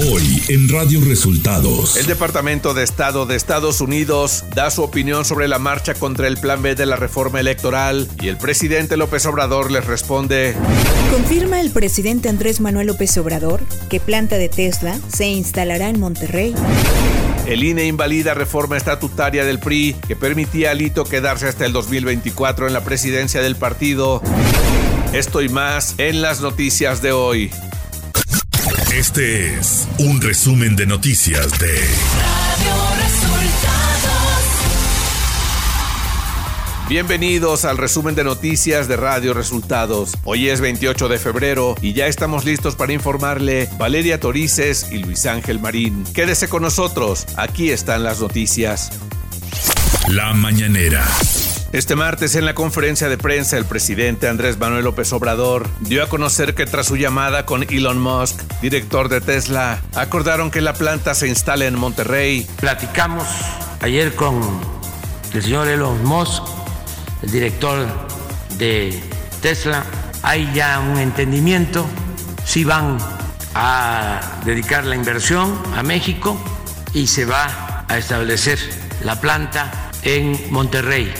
Hoy en Radio Resultados. El Departamento de Estado de Estados Unidos da su opinión sobre la marcha contra el Plan B de la reforma electoral y el presidente López Obrador les responde. Confirma el presidente Andrés Manuel López Obrador que planta de Tesla se instalará en Monterrey. El INE invalida reforma estatutaria del PRI que permitía a Lito quedarse hasta el 2024 en la presidencia del partido. Esto y más en las noticias de hoy. Este es un resumen de noticias de Radio Resultados. Bienvenidos al resumen de noticias de Radio Resultados. Hoy es 28 de febrero y ya estamos listos para informarle Valeria Torices y Luis Ángel Marín. Quédese con nosotros, aquí están las noticias. La mañanera. Este martes en la conferencia de prensa el presidente Andrés Manuel López Obrador dio a conocer que tras su llamada con Elon Musk, director de Tesla, acordaron que la planta se instale en Monterrey. Platicamos ayer con el señor Elon Musk, el director de Tesla. Hay ya un entendimiento, si van a dedicar la inversión a México y se va a establecer la planta en Monterrey.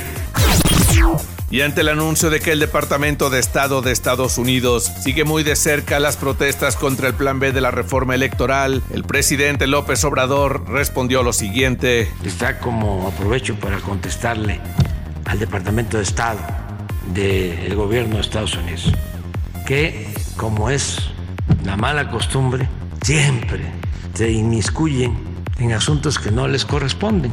Y ante el anuncio de que el Departamento de Estado de Estados Unidos sigue muy de cerca las protestas contra el Plan B de la reforma electoral, el presidente López Obrador respondió lo siguiente. Está como aprovecho para contestarle al Departamento de Estado del gobierno de Estados Unidos, que como es la mala costumbre, siempre se inmiscuyen en asuntos que no les corresponden,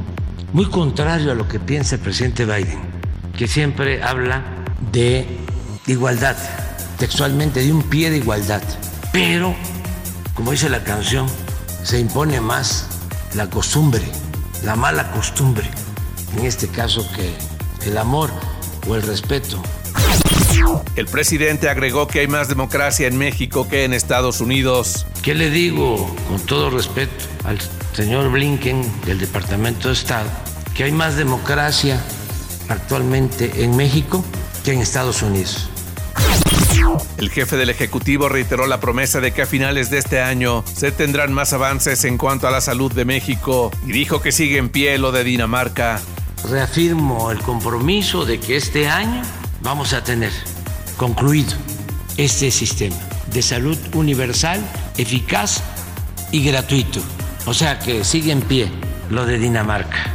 muy contrario a lo que piensa el presidente Biden que siempre habla de igualdad, textualmente de un pie de igualdad. Pero, como dice la canción, se impone más la costumbre, la mala costumbre, en este caso que el amor o el respeto. El presidente agregó que hay más democracia en México que en Estados Unidos. ¿Qué le digo con todo respeto al señor Blinken del Departamento de Estado? Que hay más democracia actualmente en México que en Estados Unidos. El jefe del Ejecutivo reiteró la promesa de que a finales de este año se tendrán más avances en cuanto a la salud de México y dijo que sigue en pie lo de Dinamarca. Reafirmo el compromiso de que este año vamos a tener concluido este sistema de salud universal, eficaz y gratuito. O sea que sigue en pie lo de Dinamarca.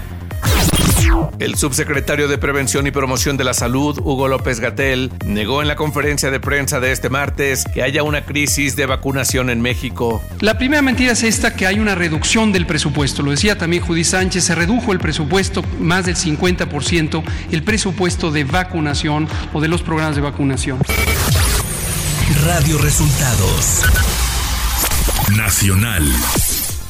El subsecretario de Prevención y Promoción de la Salud, Hugo López Gatel, negó en la conferencia de prensa de este martes que haya una crisis de vacunación en México. La primera mentira es esta, que hay una reducción del presupuesto. Lo decía también Judy Sánchez, se redujo el presupuesto más del 50%, el presupuesto de vacunación o de los programas de vacunación. Radio Resultados. Nacional.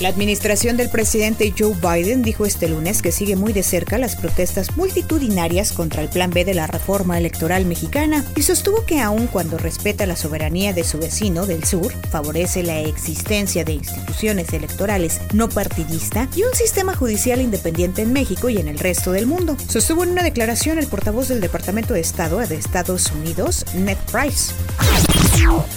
La administración del presidente Joe Biden dijo este lunes que sigue muy de cerca las protestas multitudinarias contra el Plan B de la reforma electoral mexicana y sostuvo que aun cuando respeta la soberanía de su vecino del sur, favorece la existencia de instituciones electorales no partidista y un sistema judicial independiente en México y en el resto del mundo. Sostuvo en una declaración el portavoz del Departamento de Estado de Estados Unidos, Ned Price.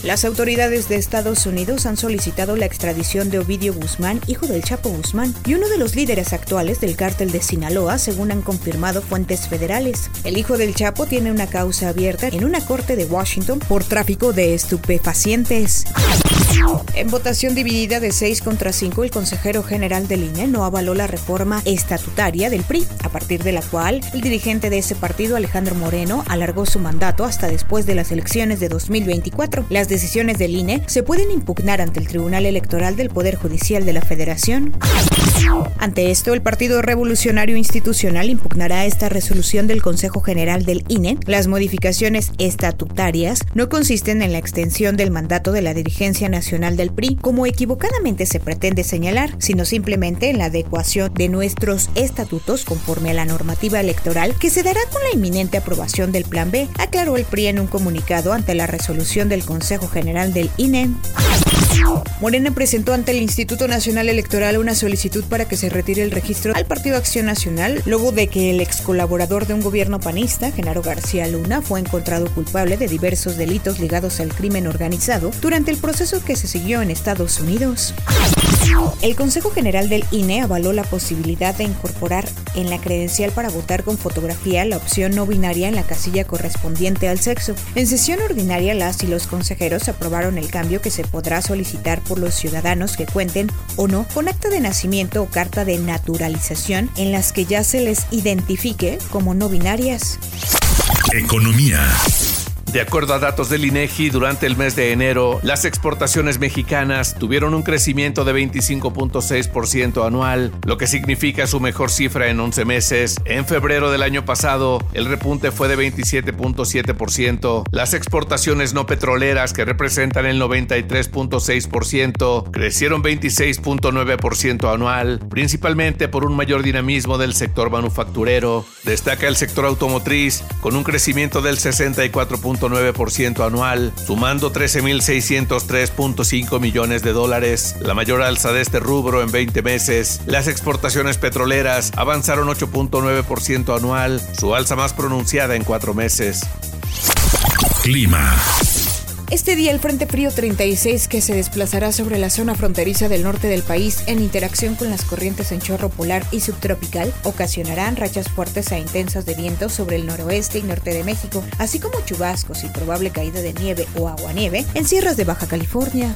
Las autoridades de Estados Unidos han solicitado la extradición de Ovidio Guzmán, hijo del Chapo Guzmán, y uno de los líderes actuales del cártel de Sinaloa, según han confirmado fuentes federales. El hijo del Chapo tiene una causa abierta en una corte de Washington por tráfico de estupefacientes. En votación dividida de 6 contra 5, el consejero general del INE no avaló la reforma estatutaria del PRI, a partir de la cual el dirigente de ese partido, Alejandro Moreno, alargó su mandato hasta después de las elecciones de 2024. Las decisiones del INE se pueden impugnar ante el Tribunal Electoral del Poder Judicial de la Federación. Ante esto, el Partido Revolucionario Institucional impugnará esta resolución del Consejo General del INE. Las modificaciones estatutarias no consisten en la extensión del mandato de la dirigencia nacional del PRI, como equivocadamente se pretende señalar, sino simplemente en la adecuación de nuestros estatutos conforme a la normativa electoral que se dará con la inminente aprobación del Plan B, aclaró el PRI en un comunicado ante la resolución del Consejo General del INE. Morena presentó ante el Instituto Nacional Electoral una solicitud para que se retire el registro al Partido Acción Nacional luego de que el ex colaborador de un gobierno panista, Genaro García Luna, fue encontrado culpable de diversos delitos ligados al crimen organizado durante el proceso que se siguió en Estados Unidos. El Consejo General del INE avaló la posibilidad de incorporar en la credencial para votar con fotografía la opción no binaria en la casilla correspondiente al sexo. En sesión ordinaria, las y los consejeros aprobaron el cambio que se podrá solicitar por los ciudadanos que cuenten o no con acta de nacimiento o carta de naturalización en las que ya se les identifique como no binarias. Economía. De acuerdo a datos del INEGI, durante el mes de enero, las exportaciones mexicanas tuvieron un crecimiento de 25.6% anual, lo que significa su mejor cifra en 11 meses. En febrero del año pasado, el repunte fue de 27.7%. Las exportaciones no petroleras, que representan el 93.6%, crecieron 26.9% anual, principalmente por un mayor dinamismo del sector manufacturero. Destaca el sector automotriz, con un crecimiento del 64. 9% anual, sumando 13.603.5 millones de dólares, la mayor alza de este rubro en 20 meses. Las exportaciones petroleras avanzaron 8.9% anual, su alza más pronunciada en cuatro meses. Clima. Este día el Frente Frío 36 que se desplazará sobre la zona fronteriza del norte del país en interacción con las corrientes en chorro polar y subtropical ocasionarán rachas fuertes e intensas de viento sobre el noroeste y norte de México, así como chubascos y probable caída de nieve o aguanieve en sierras de Baja California.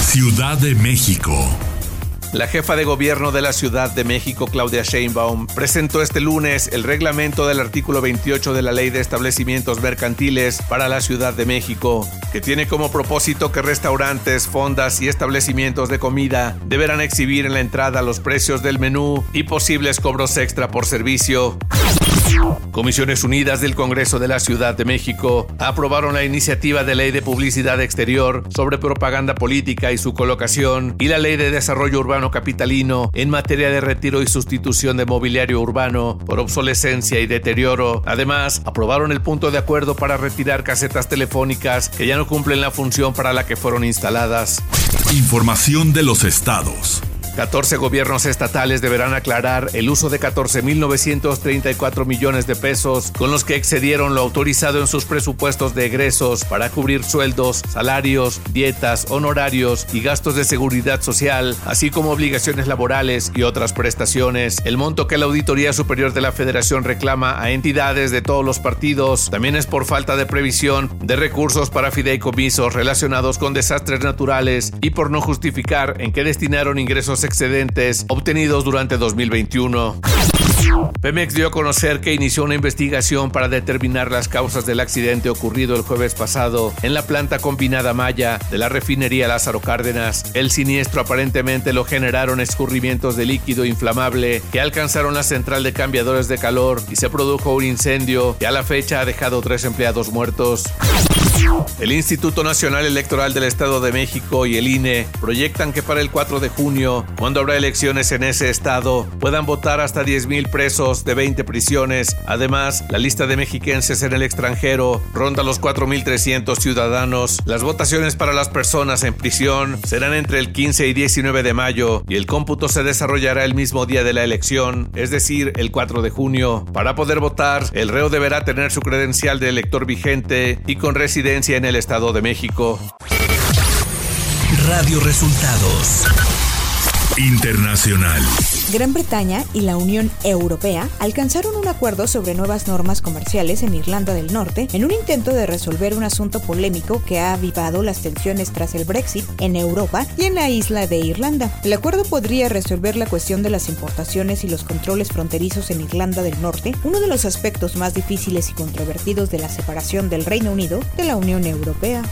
Ciudad de México. La jefa de gobierno de la Ciudad de México, Claudia Sheinbaum, presentó este lunes el reglamento del artículo 28 de la Ley de Establecimientos Mercantiles para la Ciudad de México, que tiene como propósito que restaurantes, fondas y establecimientos de comida deberán exhibir en la entrada los precios del menú y posibles cobros extra por servicio. Comisiones Unidas del Congreso de la Ciudad de México aprobaron la iniciativa de ley de publicidad exterior sobre propaganda política y su colocación y la ley de desarrollo urbano capitalino en materia de retiro y sustitución de mobiliario urbano por obsolescencia y deterioro. Además, aprobaron el punto de acuerdo para retirar casetas telefónicas que ya no cumplen la función para la que fueron instaladas. Información de los estados. 14 gobiernos estatales deberán aclarar el uso de 14.934 millones de pesos con los que excedieron lo autorizado en sus presupuestos de egresos para cubrir sueldos, salarios, dietas, honorarios y gastos de seguridad social, así como obligaciones laborales y otras prestaciones. El monto que la Auditoría Superior de la Federación reclama a entidades de todos los partidos también es por falta de previsión de recursos para fideicomisos relacionados con desastres naturales y por no justificar en qué destinaron ingresos excedentes obtenidos durante 2021. Pemex dio a conocer que inició una investigación para determinar las causas del accidente ocurrido el jueves pasado en la planta combinada Maya de la refinería Lázaro Cárdenas. El siniestro aparentemente lo generaron escurrimientos de líquido inflamable que alcanzaron la central de cambiadores de calor y se produjo un incendio que a la fecha ha dejado tres empleados muertos. El Instituto Nacional Electoral del Estado de México y el INE proyectan que para el 4 de junio, cuando habrá elecciones en ese estado, puedan votar hasta 10.000 presos de 20 prisiones. Además, la lista de mexiquenses en el extranjero ronda los 4.300 ciudadanos. Las votaciones para las personas en prisión serán entre el 15 y 19 de mayo y el cómputo se desarrollará el mismo día de la elección, es decir, el 4 de junio. Para poder votar, el reo deberá tener su credencial de elector vigente y con residencia en el Estado de México. Radio Resultados Internacional. Gran Bretaña y la Unión Europea alcanzaron un acuerdo sobre nuevas normas comerciales en Irlanda del Norte en un intento de resolver un asunto polémico que ha avivado las tensiones tras el Brexit en Europa y en la isla de Irlanda. El acuerdo podría resolver la cuestión de las importaciones y los controles fronterizos en Irlanda del Norte, uno de los aspectos más difíciles y controvertidos de la separación del Reino Unido de la Unión Europea.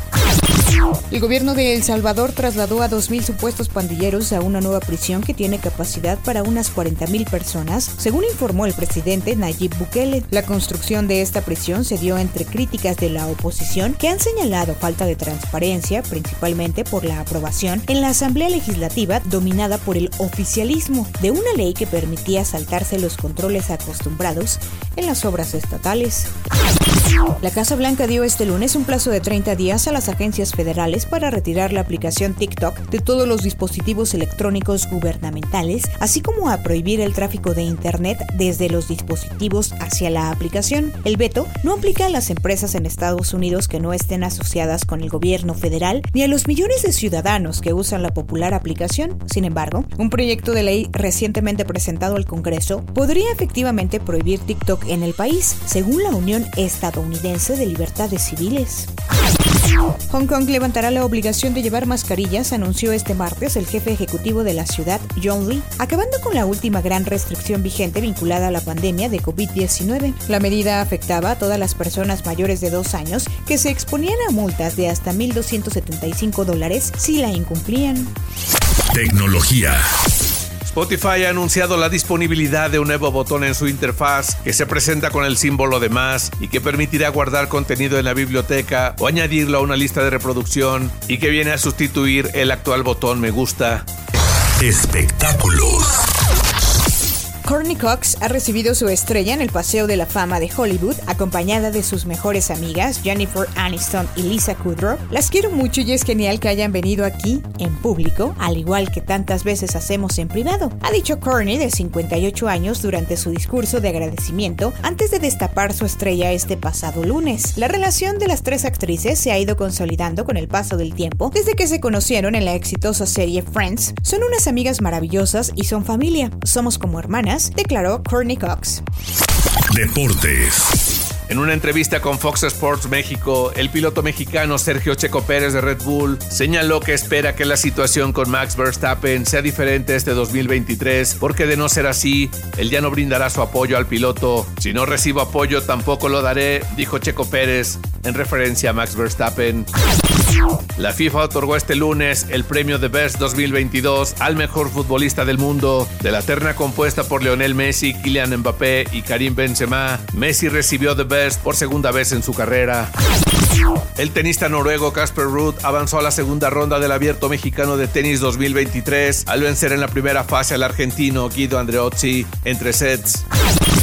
El gobierno de El Salvador trasladó a 2.000 supuestos pandilleros a una nueva prisión que tiene capacidad para unas 40.000 personas, según informó el presidente Nayib Bukele. La construcción de esta prisión se dio entre críticas de la oposición que han señalado falta de transparencia, principalmente por la aprobación en la Asamblea Legislativa dominada por el oficialismo de una ley que permitía saltarse los controles acostumbrados en las obras estatales. La Casa Blanca dio este lunes un plazo de 30 días a las agencias federales para retirar la aplicación TikTok de todos los dispositivos electrónicos gubernamentales, así como a prohibir el tráfico de Internet desde los dispositivos hacia la aplicación. El veto no aplica a las empresas en Estados Unidos que no estén asociadas con el gobierno federal ni a los millones de ciudadanos que usan la popular aplicación. Sin embargo, un proyecto de ley recientemente presentado al Congreso podría efectivamente prohibir TikTok en el país, según la Unión Estadounidense de Libertades Civiles. Hong Kong levantará la obligación de llevar mascarillas, anunció este martes el jefe ejecutivo de la ciudad, John Lee, acabando con la última gran restricción vigente vinculada a la pandemia de COVID-19. La medida afectaba a todas las personas mayores de dos años que se exponían a multas de hasta 1.275 dólares si la incumplían. Tecnología. Spotify ha anunciado la disponibilidad de un nuevo botón en su interfaz que se presenta con el símbolo de más y que permitirá guardar contenido en la biblioteca o añadirlo a una lista de reproducción y que viene a sustituir el actual botón me gusta. Espectáculos. Courtney Cox ha recibido su estrella en el Paseo de la Fama de Hollywood, acompañada de sus mejores amigas Jennifer Aniston y Lisa Kudrow. Las quiero mucho y es genial que hayan venido aquí, en público, al igual que tantas veces hacemos en privado, ha dicho Courtney, de 58 años, durante su discurso de agradecimiento antes de destapar su estrella este pasado lunes. La relación de las tres actrices se ha ido consolidando con el paso del tiempo desde que se conocieron en la exitosa serie Friends. Son unas amigas maravillosas y son familia. Somos como hermanas declaró Courtney Cox. Deportes. En una entrevista con Fox Sports México, el piloto mexicano Sergio Checo Pérez de Red Bull señaló que espera que la situación con Max Verstappen sea diferente este 2023, porque de no ser así, él ya no brindará su apoyo al piloto. Si no recibo apoyo, tampoco lo daré, dijo Checo Pérez en referencia a Max Verstappen. La FIFA otorgó este lunes el premio de Best 2022 al mejor futbolista del mundo. De la terna compuesta por Lionel Messi, Kylian Mbappé y Karim Benzema, Messi recibió The Best por segunda vez en su carrera. El tenista noruego Casper Ruud avanzó a la segunda ronda del Abierto Mexicano de Tenis 2023 al vencer en la primera fase al argentino Guido Andreozzi entre sets.